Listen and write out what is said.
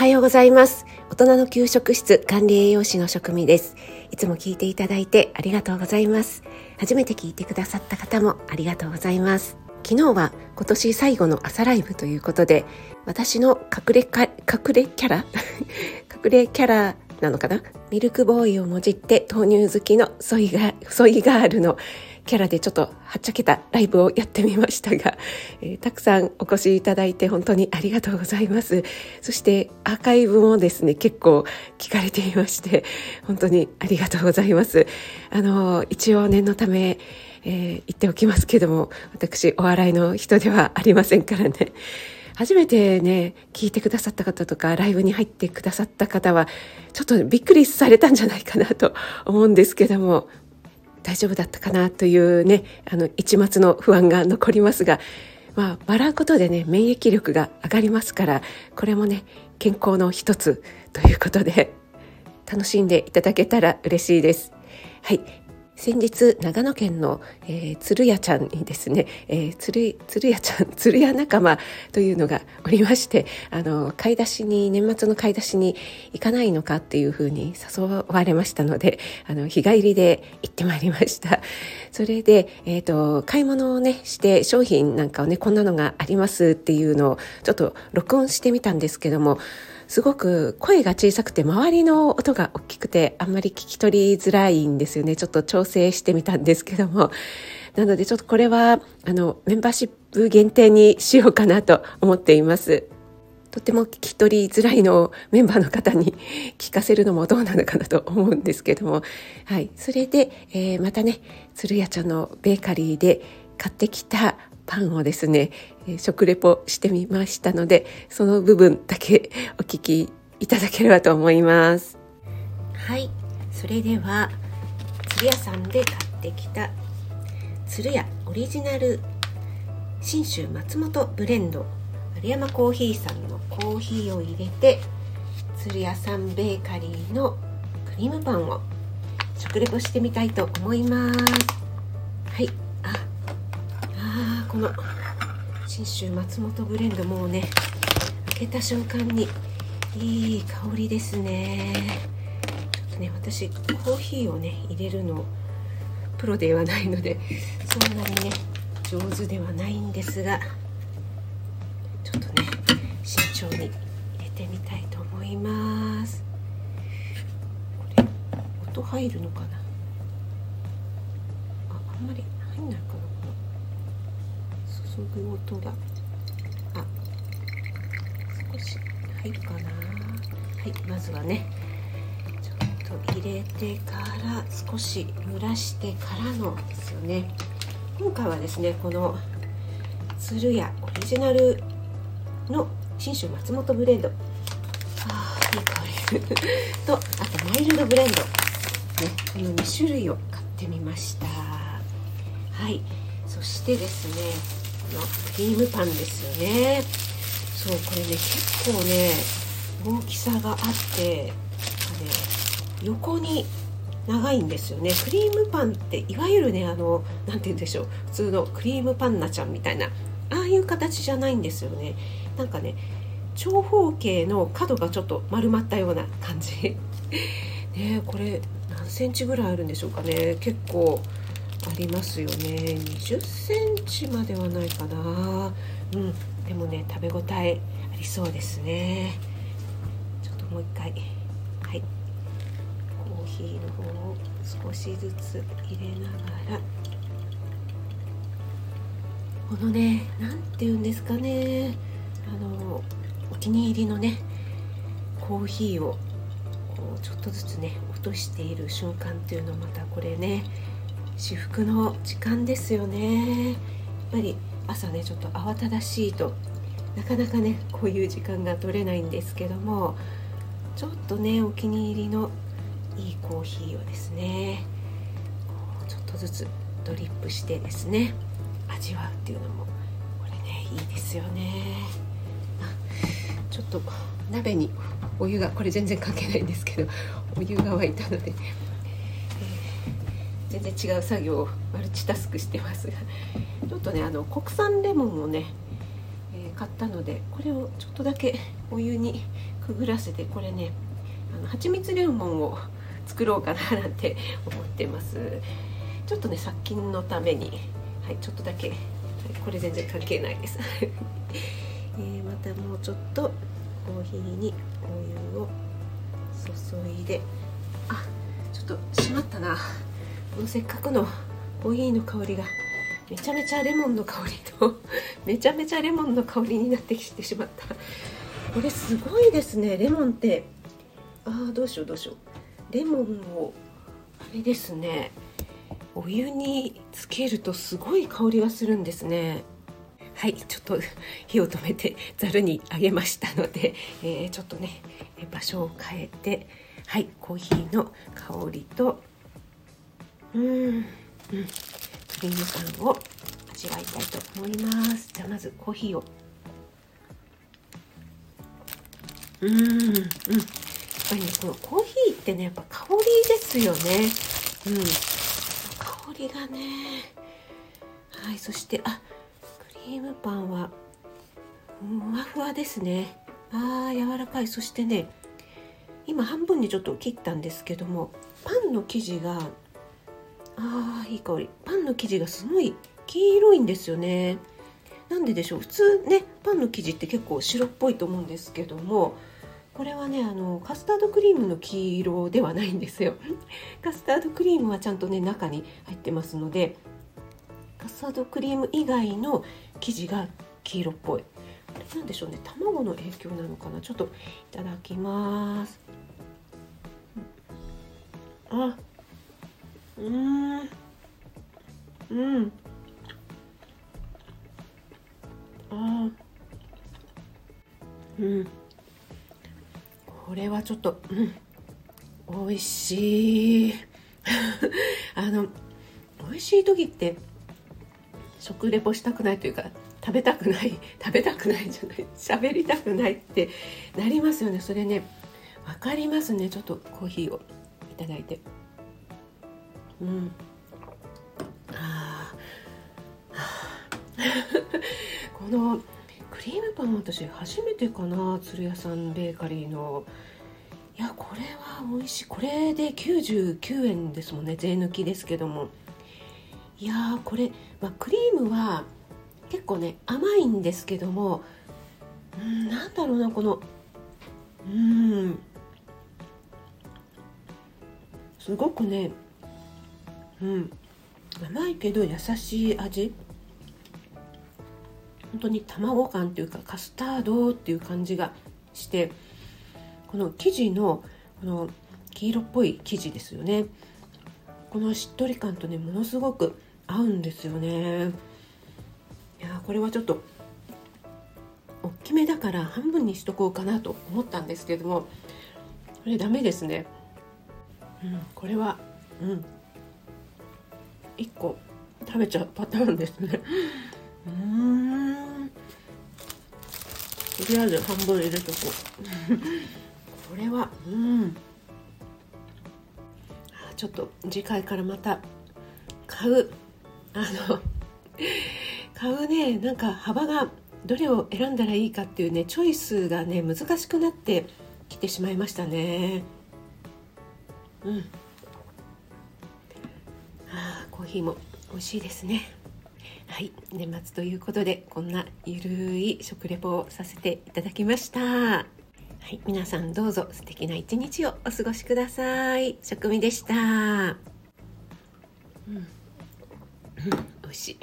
はようございます。大人の給食室管理栄養士の職味です。いつも聞いていただいてありがとうございます。初めて聞いてくださった方もありがとうございます。昨日は今年最後の朝ライブということで私の隠れか隠れキャラ？隠れキャラなのかな？ミルクボーイをもじって豆乳好きのソイガソイガールのキャラでちょっとはっちゃけたライブをやってみましたが、えー、たくさんお越しいただいて本当にありがとうございます。そしてアーカイブもですね、結構聞かれていまして、本当にありがとうございます。あの、一応念のため、えー、言っておきますけども、私お笑いの人ではありませんからね。初めてね、聞いてくださった方とか、ライブに入ってくださった方は、ちょっとびっくりされたんじゃないかなと思うんですけども、大丈夫だったかなというね、あの、一末の不安が残りますが、まあ、笑うことでね、免疫力が上がりますから、これもね、健康の一つということで、楽しんでいただけたら嬉しいです。はい。先日長野県の、えー、鶴屋ちゃんにですね、えー、鶴鶴屋ちゃん 鶴屋仲間というのがおりましてあの買い出しに年末の買い出しに行かないのかっていうふうに誘われましたのであの日帰りで行ってまいりました。それで、えーと、買い物をねして商品なんかをねこんなのがありますっていうのをちょっと録音してみたんですけどもすごく声が小さくて周りの音が大きくてあんまり聞き取りづらいんですよねちょっと調整してみたんですけども なのでちょっとこれはあのメンバーシップ限定にしようかなと思っています。とても聞き取りづらいのをメンバーの方に聞かせるのもどうなのかなと思うんですけども、はい。それで、えー、またね、鶴屋ちゃんのベーカリーで買ってきたパンをですね、食レポしてみましたので、その部分だけお聞きいただければと思います。はい、それでは、鶴屋さんで買ってきた鶴屋オリジナル信州松本ブレンド丸山コーヒーさんのコーヒーを入れて鶴屋さんベーカリーのクリームパンを食レポしてみたいと思います。はい。この信州松本ブレンドもうね開けた瞬間にいい香りですね。ちょっとね私コーヒーをね入れるのプロではないのでそんなにね上手ではないんですがちょっとね慎重に入れてみたいと思います。これ音入るのかな？ああんまり入んないかな。注ぐ音が。あ少し入るかな。はいまずはねちょっと入れてから少し蒸らしてからのですよね。今回はですねこの鶴屋オリジナルの信州松本ブレンド。あいい香り。とあとマイルドブレンド。ねこの2種類を買ってみました。はい。そしてですねのクリームパンですよね。そうこれね結構ね大きさがあってね横に長いんですよね。クリームパンっていわゆるねあの何て言うんでしょう。普通のクリームパンナちゃんみたいなああいう形じゃないんですよね。なんかね長方形の角がちょっと丸まったような感じ。ねこれ何センチぐらいあるんでしょうかね。結構ありますよね。20センチまではないかな。うん。でもね食べ応えありそうですね。ちょっともう一回。はい。コーヒーの方を少しずつ入れながら。このね何て言うんですかね。あのお気に入りのねコーヒーをこうちょっとずつね落としている瞬間っていうのまたこれね至福の時間ですよね。やっぱり朝ねちょっと慌ただしいとなかなかねこういう時間が取れないんですけどもちょっとねお気に入りのいいコーヒーをですねちょっとずつドリップしてですね味わうっていうのもこれねいいですよね。ちょっと鍋にお湯がこれ全然関係ないんですけどお湯が沸いたので全然違う作業をマルチタスクしてますがちょっとねあの国産レモンをね、えー、買ったのでこれをちょっとだけお湯にくぐらせてこれねあの蜂蜜レモンを作ろうかななんて 思ってます。ちょっとね殺菌のためにはいちょっとだけ、これ全然関係ないです。えー、またもうちょっとコーヒーにお湯を注いであちょっとしまったな。せっかくのコーヒーの香りがめちゃめちゃレモンの香りと めちゃめちゃレモンの香りになってきてしまった。これすごいですねレモンって。ああどうしようどうしよう。レモンをあれですね。お湯につけるとすごい香りがするんですね。はいちょっと火を止めてざるにあげましたので、えー、ちょっとね場所を変えてはいコーヒーの香りとうん。うん。クリームパンを味わいたいと思います。じゃあまずコーヒーを。うん。うん。やっぱりねこのコーヒーってねやっぱ香りですよね。うん。香りがね。はいそしてあクリームパンはふわふわですね。あー柔らかい。そしてね今半分にちょっと切ったんですけどもパンの生地があーいい香り。パンの生地がすごい黄色いんですよね。なんででしょう？普通ねパンの生地って結構白っぽいと思うんですけどもこれはねあのカスタードクリームの黄色ではないんですよ。カスタードクリームはちゃんとね中に入ってますのでカスタードクリーム以外の生地が黄色っぽい。これなんでしょうね？卵の影響なのかな？ちょっといただきます。あうん。うん。あうん。これはちょっとうん。美味しい。あの美味しい時って食レポしたくないというか食べたくない食べたくないじゃない喋りたくないってなりますよね。それね分かりますね。ちょっとコーヒーをいただいて。うん。あ このクリームパン私初めてかな鶴屋さんベーカリーの。いやこれは美味しい。これで99円ですもんね税抜きですけども。いやこれ、まあ、クリームは結構ね甘いんですけども。うんなんだろうなこのうん。すごくねうん。甘いけど優しい味。本当に卵感っていうかカスタードっていう感じがしてこの生地のこの黄色っぽい生地ですよね。このしっとり感とねものすごく合うんですよね。いやこれはちょっと大きめだから半分にしとこうかなと思ったんですけどもこれダメですね。うんこれはうん。1個食べちゃうパターンですね。うん。とりあえず半分入れとこう。これはうん。ちょっと次回からまた買う。あの買うねなんか幅がどれを選んだらいいかっていうねチョイスがね難しくなってきてしまいましたね。うん。あコーヒーも美味しいですね。はい。年末ということでこんなゆるい食レポをさせていただきました。はい。皆さんどうぞ素敵な一日をお過ごしください。食味でした。うん、うん、美味しい。